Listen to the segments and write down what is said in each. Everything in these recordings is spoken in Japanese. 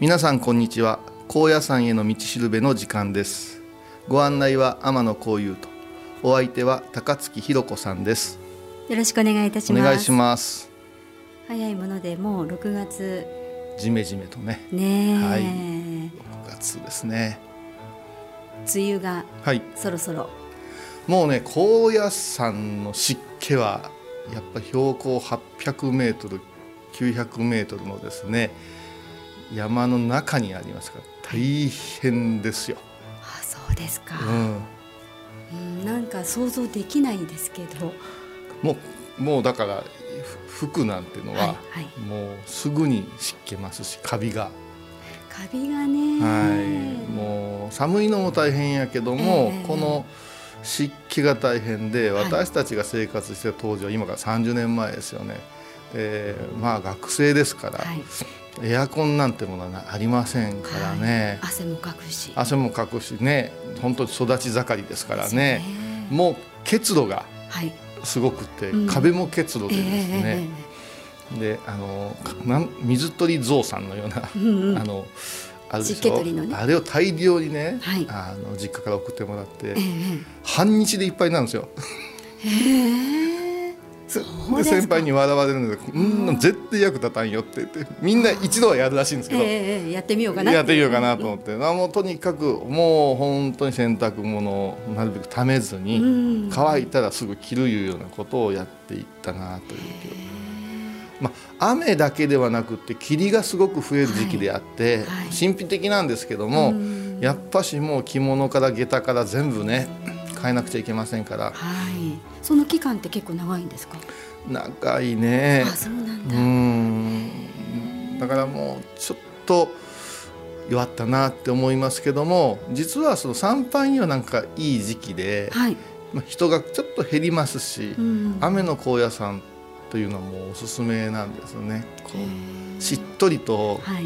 皆さんこんにちは。高野山への道しるべの時間です。ご案内は天野幸雄とお相手は高槻ひろ子さんです。よろしくお願いいたします。お願いします。早いものでもう6月。じめじめとね。ねはい。6月ですね。梅雨がはい。そろそろ、もうね高野山の湿気はやっぱ標高800メートル900メートルのですね山の中にありますから大変ですよ。あそうですか、うん、うん、なんか想像できないですけど。もうもうだからふ服なんていうのは、はいはい。もうすぐに湿気ますしカビが、カビがね。はい、もう寒いのも大変やけども、ええこの湿気が大変ではい。私たちが生活してた当時は今から30年前ですよね。でまあ学生ですから、はいエアコンなんてものはありませんからね、はい。汗もかくし。汗もかくしね。本当に育ち盛りですからね。よね。もう結露がはい。すごくて、うん。壁も結露でですね、えであのかなん水鳥ゾウさんのような、えうんうん。あのあるでね。あれを大量にね、はい。あの実家から送ってもらって、ええ半日でいっぱいなんですよ。ええへえ。そうで先輩に笑われるので「うん絶対役立たんよ」って言ってみんな一度はやるらしいんですけど。ええええやってみようかなやってみようかなと思って、あもうとにかくもう本当に洗濯物をなるべくためずに、うん。乾いたらすぐ着るいうようなことをやっていったなというまあ、雨だけではなくって霧がすごく増える時期であって、はい。神秘的なんですけども、うん。やっぱしもう着物から下駄から全部ね変えなくちゃいけませんから。はい。その期間って結構長いんですか？長いね。あそうなんうだ、ん。だからもうちょっと弱ったなって思いますけども実はその参拝にはなんかいい時期で、はい、まあ、人がちょっと減りますし、うん。雨の高野山というのはもうおすすめなんですよね。こへうー。しっとりとはい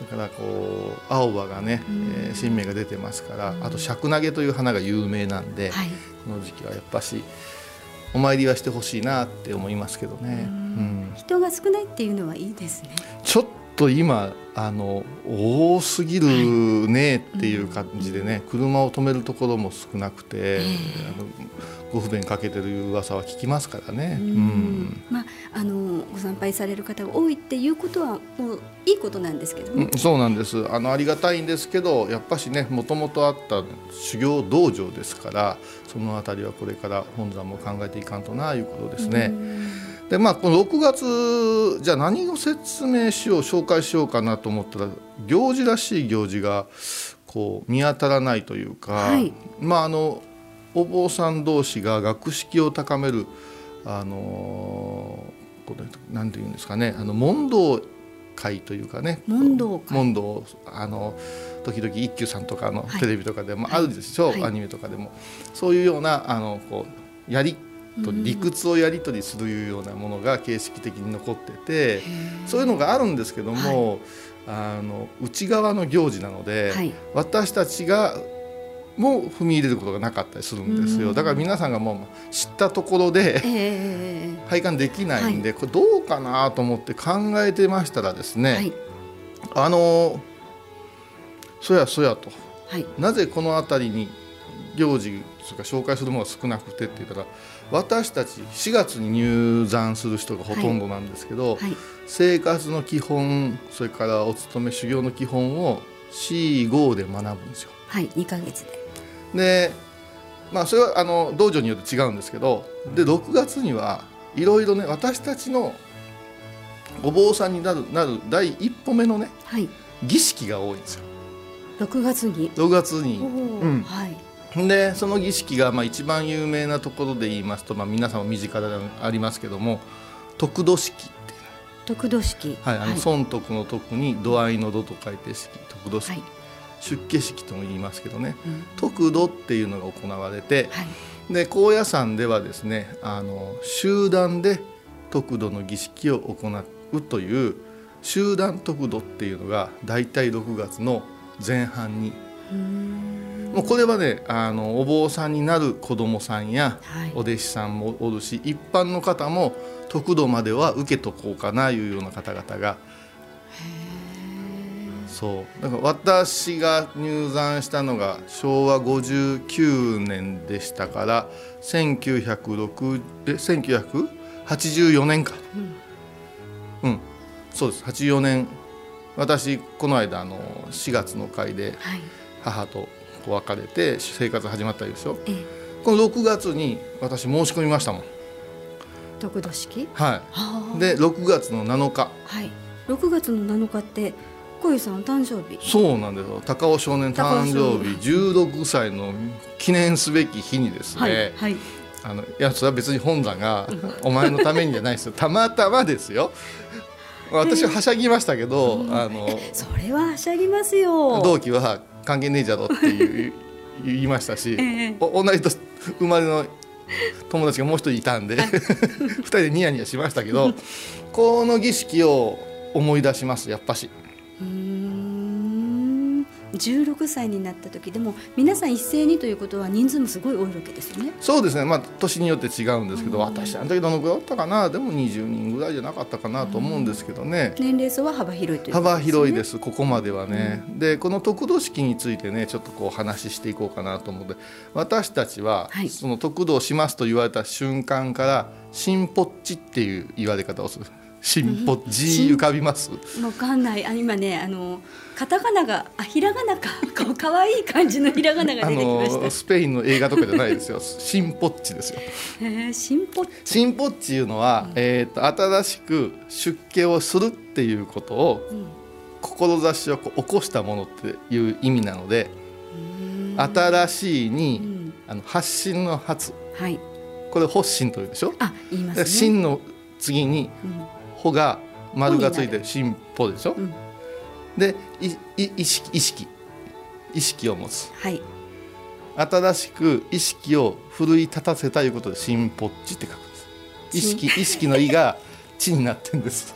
だからこう青葉がね、うん。えー新芽が出てますからあと尺投げという花が有名なんで、はい。この時期はやっぱしお参りはしてほしいなって思いますけどね。うん。人が少ないっていうのはいいですね。ちょっと今あの多すぎるねっていう感じでね、車を止めるところも少なくて、ご不便かけてる噂は聞きますからね。ううん。んまああのご参拝される方が多いっていうことはもういいことなんですけどね、うんそうなんです。あのありがたいんですけどやっぱしねもともとあった修行道場ですからそのあたりはこれから本山も考えていかんとないうことですね。でまあこの6月じゃあ何を説明しよう紹介しようかなと思ったら行事らしい行事がこう見当たらないというか、はい。まああのお坊さん同士が学識を高めるあのこのなんていうんですかねあの問答会というかね。問答会。問答あの時々一休さんとかのはい。テレビとかでもあるでしょう、はい。アニメとかでも。そういうようなあのこうやりとうん。理屈をやり取りするようなものが形式的に残っててそういうのがあるんですけども、あの内側の行事なので、はい。私たちがも踏み入れることがなかったりするんですうん。よだから皆さんがもう知ったところでええ拝観できないんで、これどうかなと思って考えてましたらですね、はい。あのそやそやとはい。なぜこの辺りに行事とか紹介するものが少なくてって言ったら私たち4月に入山する人がほとんどなんですけど、はい。生活の基本それからお勤め修行の基本を C5 で学ぶんですよ。はい。二ヶ月で。でまあそれはあの道場によって違うんですけどで6月にはいろいろね私たちのお坊さんになるなる第一歩目のねはい。儀式が多いんですよ。六月に。6月に。うん。はいでその儀式がまあ一番有名なところで言いますと、まあ、皆さんも身近でありますけども得度式っていう。得度式。はい、あの損得の徳に度合いの度と書いて式得度式、はい。出家式とも言いますけどね。うん。得度っていうのが行われてはい。で高野山ではですねあの集団で得度の儀式を行うという集団得度っていうのが大体6月の前半にうーんもうこれはねあのお坊さんになる子供さんやはい。お弟子さんもおるし一般の方も得度までは受けとこうかないうような方々が。そう。だから私が入山したのが昭和59年でしたから1906で1984年か。うん、そうです。84年。私この間あの4月の会ではい母と別れて生活始まったでしょええ。この6月に私申し込みましたもん。得度式？ははあ。いで6月の7日。はい。六月の七日って小遊さんお誕生日？そうなんですよ。高尾少年誕生日16歳の記念すべき日にですね、はいはい。あのいやそれは別に本山がお前のためにじゃないですよ。たまたまですよ。私ははしゃぎましたけど、あのそれははしゃぎますよ。同期は関係ねえじゃろっていう言いましたし、ええお同じ年生まれの友達がもう一人いたんで 二人でニヤニヤしましたけど この儀式を思い出しますやっぱし。うーん16歳になった時でも皆さん一斉にということは人数もすごい多いわけですよね。そうですね、まあ、年によって違うんですけど、うん。私あの時どのくらいおったかな？でも20人ぐらいじゃなかったかなと思うんですけどね、年齢層は幅広いということ幅広いでですすここまではね、でこの得度式についてねちょっとこう話していこうかなと思って私たちは、はい。その得度をしますと言われた瞬間から「新ぽっち」っていう言われ方をする「新ぽっち」浮かびます？わかんない。あ今ねあのカタカナがあひらがなか。こう可愛い感じのひらがながあ出てきました。のスペインの映画とかじゃないですよ「新ぽっち」ですよ。へえ進歩新ぽっちいうのは、えー、と新しく出家をするっていうことをうん。志をこう起こしたものっていう意味なのでうーん。新しいうにん。あの発信の発。はい。これ発信というでしょ？あ言いますでね真の次にうん「ほ」が丸がついてほ進歩でしょ、うん。でいい意識意識。意識を持つ。はい。新しく意識を奮い立たせたいうことで「進歩っち」って書くんです。意識意識の「意」が「地」になってるんです。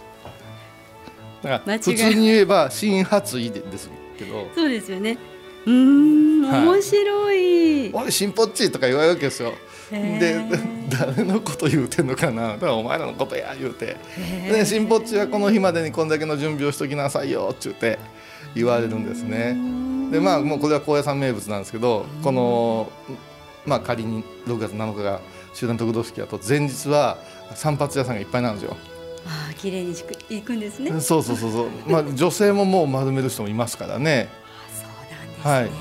だから普通に言えば「新発意」ですけど。そうですよね。うーんはい。面白い、「俺進歩っち」とか言われるわけですよ。へでー。誰のこと言うてんのかな。だからお前らのことや言うて。で新ぽっちはこの日までにこんだけの準備をしときなさいよって言って言われるんですね。でまあもうこれは高野山名物なんですけどこのまあ仮に6月7日が集団得度式だと前日は散髪屋さんがいっぱいなんですよ。ああ綺麗にしく行くんですね。あそうそうそうそう。まあ 女性ももう丸める人もいますからね。そうなんです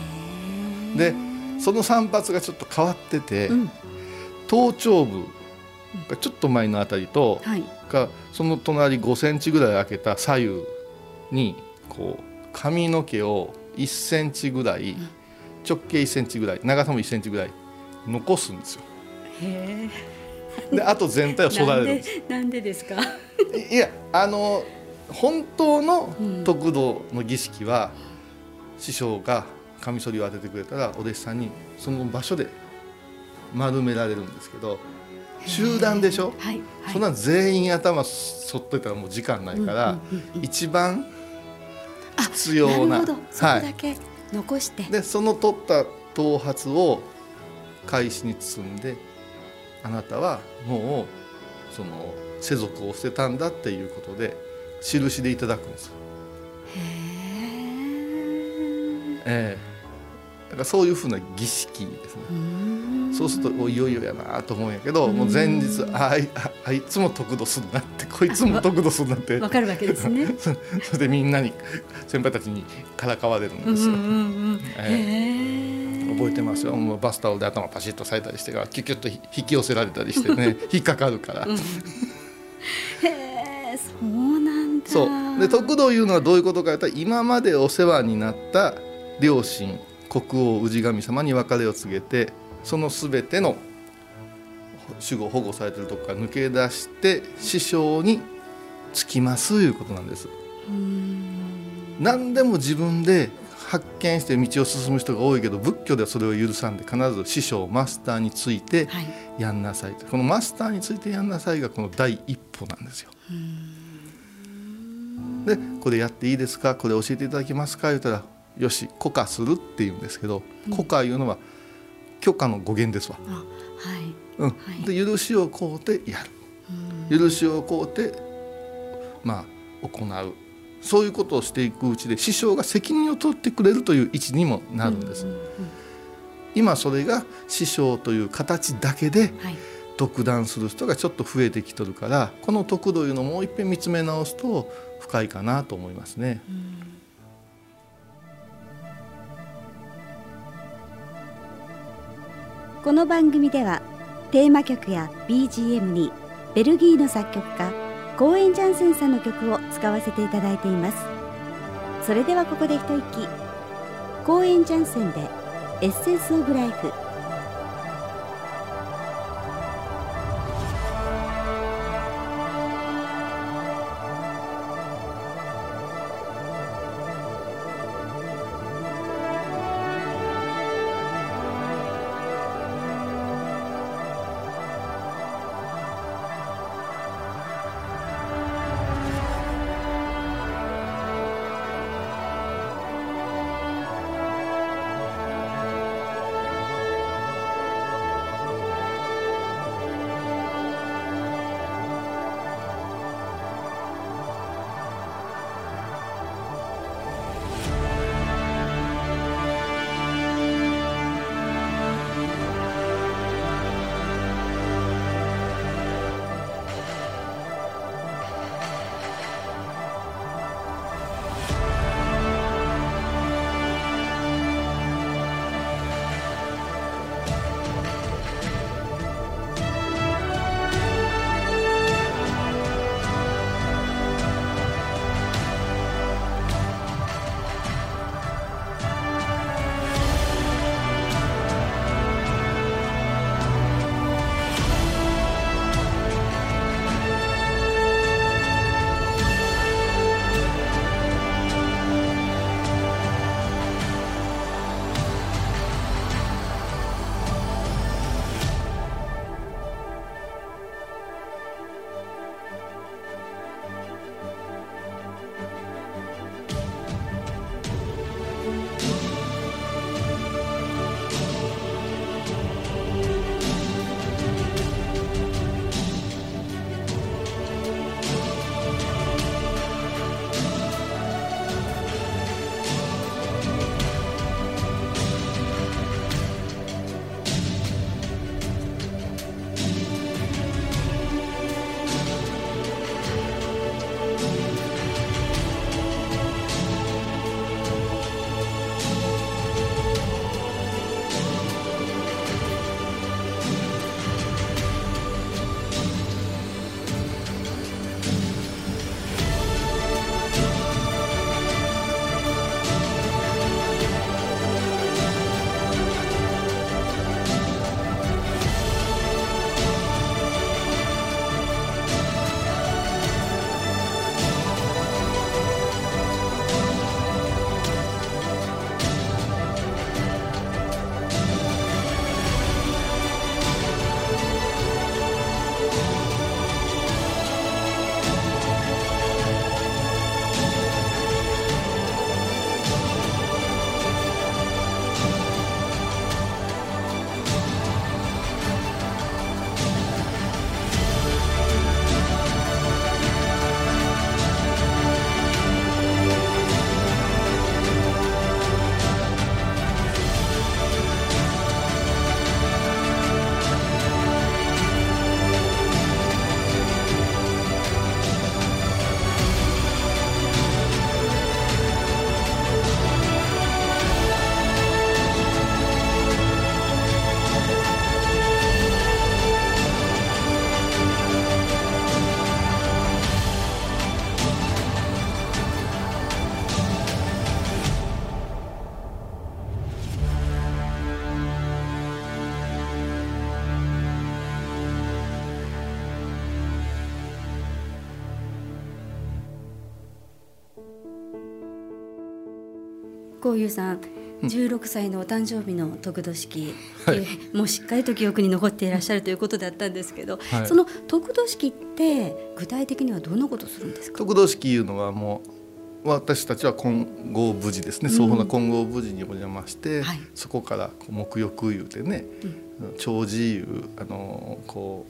ね、でその散髪がちょっと変わってて、うん頭頂部がちょっと前のあたりと、はい。がその隣5センチぐらい開けた左右にこう髪の毛を1センチぐらい、直径1センチぐらい長さも1センチぐらい残すんですよ。へであと全体を育てるんです。なんでですか？い やあの本当の得度の儀式は、うん、師匠がカミソリを当ててくれたらお弟子さんにその場所で丸められるんですけど集団でしょ、はいはい、そんな全員頭そっといたらもう時間ないから、一番必要ななそこだけ残しでその取った頭髪を返しに包んであなたはもうその世俗を捨てたんだっていうことで印でいただくんですよ。ええだからそういうふうな儀式ですね。そうするといよいよやなと思うんやけどもう前日あいあいつも得度するなってこいつも得度するなって。わかるわけですね。それでみんなに先輩たちにからかわれるんですよ。覚えてますよ。もうバスタオルで頭パシッとされたりしてからキュキュッと引き寄せられたりしてね 引っかかるから。うん、へえそうなんだ。そう。で得度いうのはどういうことかというと今までお世話になった両親国王氏神様に別れを告げてその全ての守護保護されてるとこから抜け出して師匠につきますいうことなんです。何でも自分で発見して道を進む人が多いけど仏教ではそれを許さんで必ず師匠マスターについてやんなさい。と、はい、このマスターについてやんなさいがこの第一歩なんですよ。でこれやっていいですか？これ教えていただけますか？言ったらよし許可するっていうんですけど許可いうのは許可の語源ですわ。はい。うん、で許しを請うてやる。許しを請うてまあ行う。そういうことをしていくうちで師匠が責任を取ってくれるという位置にもなるんです。今それが師匠という形だけで独断する人がちょっと増えてきとるからこの徳というのをもう一遍見つめ直すと深いかなと思いますね。この番組ではテーマ曲や BGM にベルギーの作曲家コーエン・ジャンセンさんの曲を使わせていただいています。それではここで一息。コーエン・ジャンセンでエッセンス・オブ・ライフ。こういうさん16歳のお誕生日の得度式、はい、もうしっかりと記憶に残っていらっしゃるということだったんですけど、はい、その得度式って具体的にはどんなことするんですか？得度式いうのはもう私たちは金剛無事ですね、そうな金剛無事にお邪魔して、はい、そこから沐浴いうてね、うん、長寿いうあのこ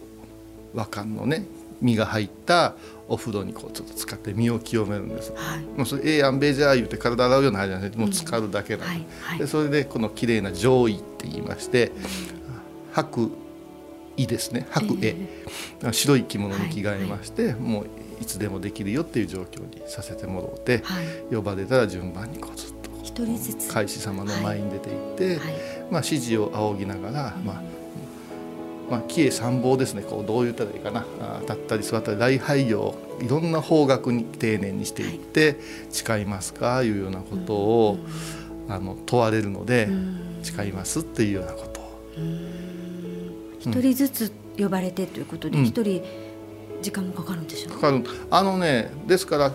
う和漢のね身が入ったお風呂にこうちょっと使って身を清めるんです。はい、もうそれええやんべじゃあ言うて体洗うようなあれじゃなくてもう浸かるだけなんで。うんはいはい、でそれでこの綺麗な上位って言いまして、白衣ですね。白衣、えー、白い着物に着替えまして、はいはい、もういつでもできるよっていう状況にさせてもらって、はい、呼ばれたら順番にこうずっと一人ずつ。海士様の前に出ていって、まあ、指示を仰ぎながら、まあまあ、帰依参謀ですね。こうどう言ったらいいかな。立ったり座ったり礼拝業。いろんな方角に丁寧にしていって誓いますか？いうようなことをあの問われるので誓いますっていうようなことを。一人ずつ呼ばれてということで一、人時間もかかるんでしょうかかる。あのねですから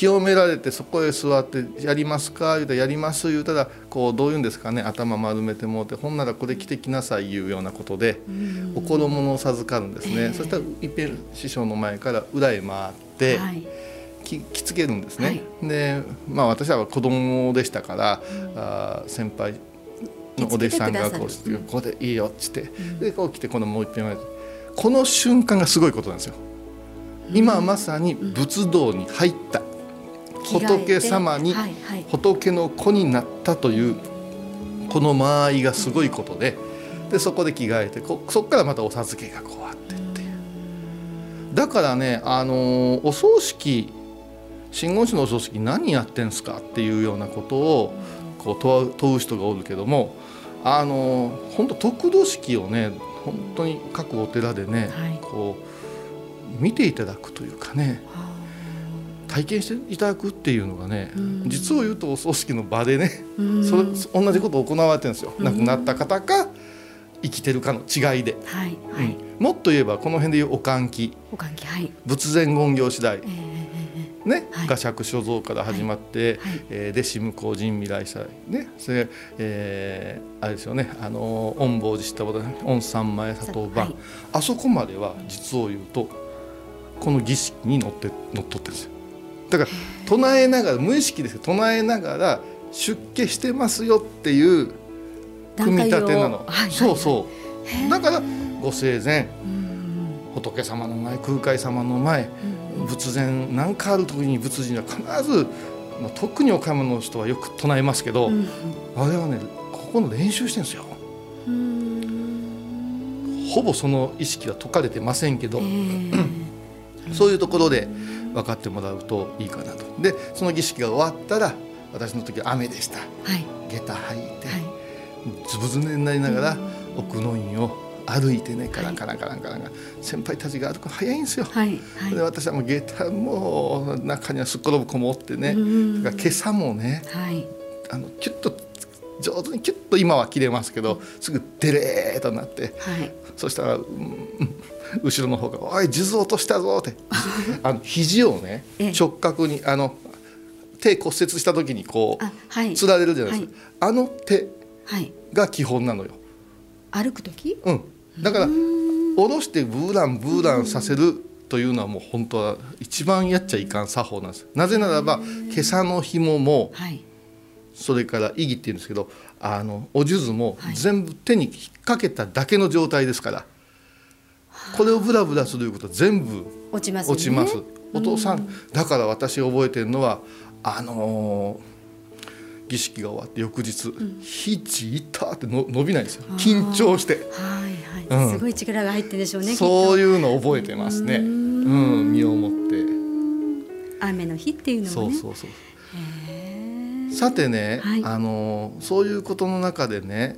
清められてそこへ座って「やりますか?」言うたら「やります」言うたらこうどういうんですかね？頭丸めてもうてほんならこれ着てきなさいいうようなことでお子物を授かるんですね、えー、そしたらいっぺん師匠の前から裏へ回って、はい、き着付けるんですね。はい、でまあ私は子供でしたから、うん、あ先輩のお弟子さんがこうして「ここでいいよ」っつって、でこう来てこのもう一遍この瞬間がすごいことなんですよ。今まさに仏道に入った仏様に仏の子になったというこの間合いがすごいことででそこで着替えてこそこからまたお授けがこうあってっていう。だからねあのお葬式真言宗のお葬式何やってんすかっていうようなことをこう問う問う人がおるけどもあの本当得度式をね本当に各お寺でね、はい、こう見ていただくというかね、体験していただくっていうのがね、うん、実を言うとお葬式の場でね、うん、それ同じことを行われてるんですよ、うん、亡くなった方か生きてるかの違いで、はいはい、もっと言えばこの辺でいうお換気お換気、はい、仏前言行次第、えー、ね、はい、画釈所蔵から始まって、はい、えー、弟子向こう人未来祭。ねそれ、えー、あれですよね。あの御坊寺したこと御三前佐藤番、はい、あそこまでは実を言うとこの儀式にのってのっとってるんですよ。だから唱えながら無意識ですけど唱えながら出家してますよっていう組み立てなの、はいはいはい、そうそう。だからご生前仏様の前空海様の前仏前何かある時に仏人は必ず、まあ、特に岡山の人はよく唱えますけど、うん、あれはねここの練習してるんですよ。ほぼその意識は解かれてませんけど、そういうところで。分かってもらうといいかなと。でその儀式が終わったら私の時は雨でした、はい、下駄履いて、はい、ずぶずねになりながら奥の院を歩いてねカランカランカランカラン。が、先輩たちが歩くの早いんですよ。はいはい、で私はもう下駄も中にはすっ転ぶ子もおってね、だから今朝もね、はい、あのキュッと上手にキュッと今は切れますけどすぐデレーとなって、はい、そしたら、うん、後ろの方が「おい数珠落としたぞ」って。あの肘をね直角にあの手骨折した時にこう、はい、つられるじゃないですか、はい、あの手が基本なのよ。歩く時？うん。だから下ろしてブーランブーランさせるというのはもう本当は一番やっちゃいかん作法なんです。なぜならば今朝の紐も、はい、それから意義っていうんですけどあのお数珠も全部手に引っ掛けただけの状態ですから、これをブラブラすること全部落ちます、落ちます。お父さんだから私覚えてるのはあのー、儀式が終わって翌日「ひちいた」っての伸びないんですよ。緊張して、はいはい、うん、すごい力が入ってんでしょうねそういうの覚えてますね。うん身をもって。雨の日っていうのも、ね、そうそうそうさてね、はい、あのそういうことの中でね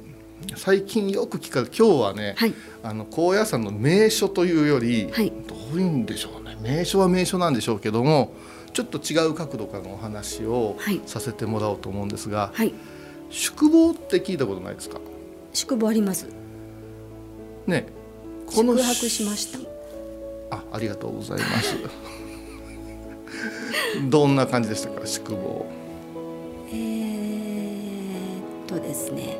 最近よく聞かれ今日はね、はい、あの高野山の名所というより、はい、どういうんでしょうね。名所は名所なんでしょうけどもちょっと違う角度からのお話をさせてもらおうと思うんですが、はい、宿坊って聞いたことないですか？宿坊あります。ね。この宿泊しました。あありがとうございます。どんな感じでしたか？宿坊えーとですね。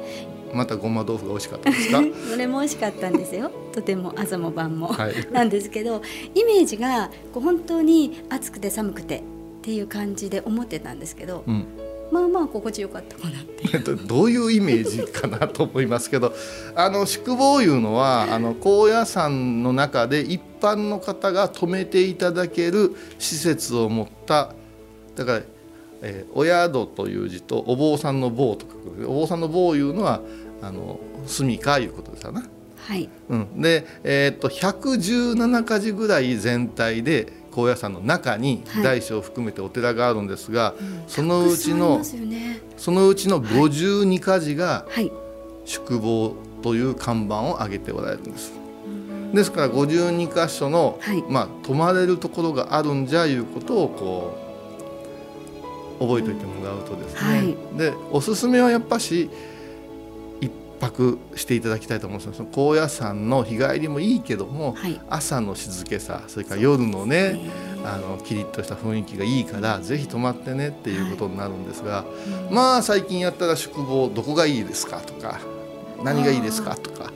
またごま豆腐が美味しかったですか？それも美味しかったんですよ。とても朝も晩も、はい。なんですけどイメージがこう本当に暑くて寒くてっていう感じで思ってたんですけど、うん。まあまあ心地よかったかなってどういうイメージかなと思いますけど。あの宿坊いうのはあの高野山の中で一般の方が泊めていただける施設を持っただから、えーお宿という字とお坊さんの坊と書く。お坊さんの坊いうのはあの住みかいうことですよね。はい。うん、で、えーっと117か寺ぐらい全体で高野山の中にはい。大小含めてお寺があるんですが、そのうちたくさんありのますよね。そのうちの52か寺がはい。宿坊という看板を上げておられるんです。ですから52箇所の、はい。まあ、泊まれるところがあるんじゃいうことをこう覚えておいてもらうとですね、はい。でおすすめはやっぱし一泊していただきたいと思うんですの高野山の日帰りもいいけども、はい。朝の静けさそれから夜のねあのキリッとした雰囲気がいいからぜひ泊まってねっていうことになるんですが、まあ最近やったら宿坊どこがいいですかとか何がいいですかとか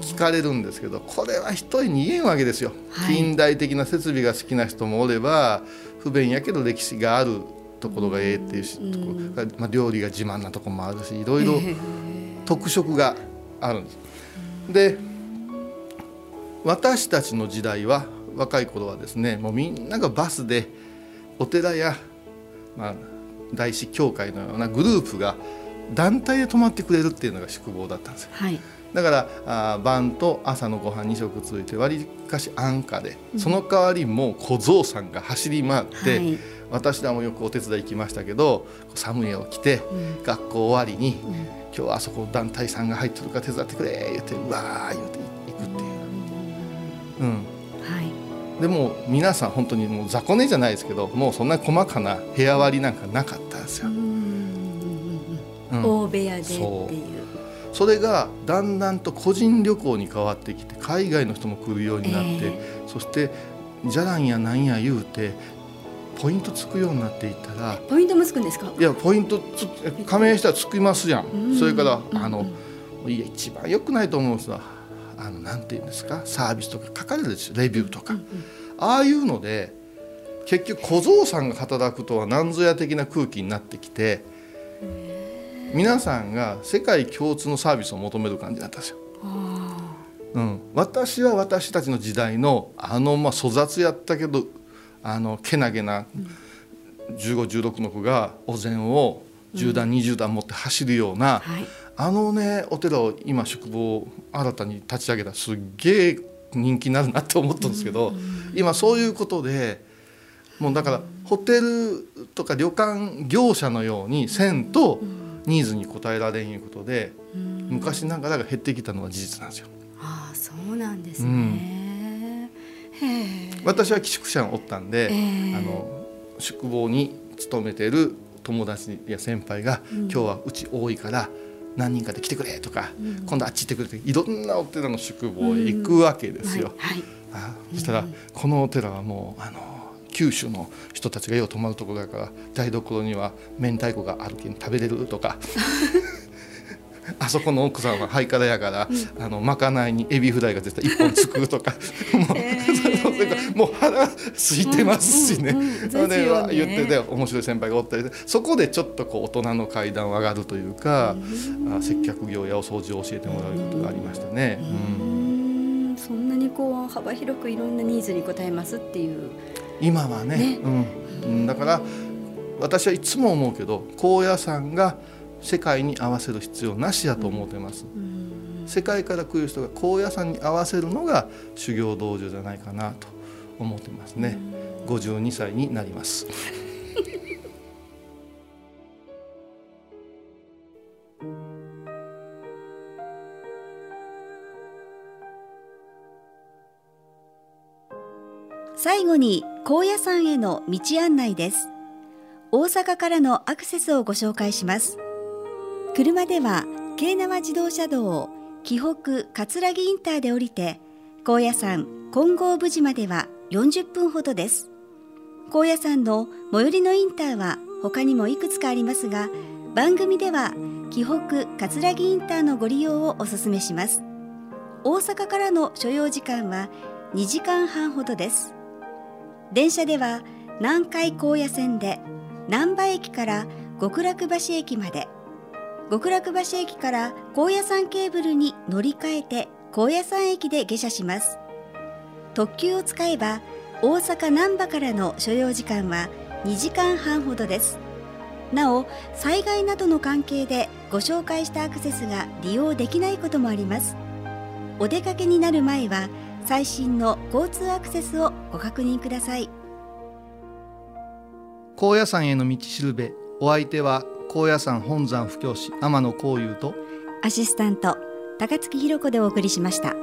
聞かれるんですけどこれは一重に言えんわけですよ、はい。近代的な設備が好きな人もおれば不便やけど歴史があるところがええっていうし、ところまあ、料理が自慢なところもあるしいろいろ特色があるんです。で私たちの時代は若い頃はですねもうみんながバスでお寺や、まあ、大師教会のようなグループが団体で泊まってくれるっていうのが宿坊だったんですよ。はい。だからあー晩と朝のご飯2食ついてわりかし安価で、その代わりもう小僧さんが走り回って、はい。私らもよくお手伝い行きましたけど寒いを着て、学校終わりに、今日はあそこ団体さんが入ってるから手伝ってくれ言ってうわー言って行くっていう。うん。はい。でも皆さん本当にもう雑魚寝じゃないですけどもうそんな細かな部屋割りなんかなかったんですよ。うん。大部屋でっていう。それがだんだんと個人旅行に変わってきて海外の人も来るようになって、えそしてじゃらんやなんや言うてポイントつくようになっていったらポイントもつくんですか？いやポイントつ加盟したらつきますやん、うん。それからうん。あの、いや一番良くないと思うんですわ。あのなんていうんですか？サービスとか書かれるでしょ？レビューとか、ああいうので結局小僧さんが働くとは何ぞや的な空気になってきて皆さんが世界共通のサービスを求める感じだったんですよ。うん、私は私たちの時代のあのまあ粗雑やったけどあのけなげな1516の子がお膳を10段20段持って走るような、はい。あのねお寺を今宿坊を新たに立ち上げたらすっげえ人気になるなって思ったんですけど、今そういうことでもうだからホテルとか旅館業者のようにせんとニーズに応えられんいうことで、昔ながらが減ってきたのは事実なんですよ。ああそうなんですね、へえ私は寄宿舎におったんで、ええ。あの宿坊に勤めてる友達や先輩が、今日はうち多いから何人かで来てくれとか、今度あっち行ってくれっていろんなお寺の宿坊へ行くわけですよ。はい、はい。あそしたら、このお寺はもうあの九州の人たちがよう泊まるところだから台所には明太子があるけん食べれるとか。あそこの奥さんはハイカラやから、あのまかないにエビフライが絶対一本作るとか。もう,それからもう腹空いてますしね。うんうんうんそれでですよね。言ってて面白い先輩がおったりでそこでちょっとこう大人の階段を上がるというか、あ接客業やお掃除を教えてもらうことがありましたね。うんうん。そんなにこう幅広くいろんなニーズに応えますっていう今はね。ね。うん。うん、だから私はいつも思うけど高野山が世界に合わせる必要なしやと思ってます、世界から来る人が高野山に合わせるのが修行道場じゃないかなと思ってますね、52歳になります最後に高野山への道案内です。大阪からのアクセスをご紹介します。車では京奈和自動車道を紀北葛城インターで降りて高野山金剛無寺までは40分ほどです。高野山の最寄りのインターは他にもいくつかありますが番組では紀北葛城インターのご利用をお勧めします。大阪からの所要時間は2時間半ほどです。電車では南海高野線で難波駅から極楽橋駅まで極楽橋駅から高野山ケーブルに乗り換えて高野山駅で下車します。特急を使えば大阪難波からの所要時間は2時間半ほどです。なお災害などの関係でご紹介したアクセスが利用できないこともあります。お出かけになる前は最新の交通アクセスをご確認ください。高野山への道しるべ。お相手は高野山本山布教師天野幸雄とアシスタント高槻弘子でお送りしました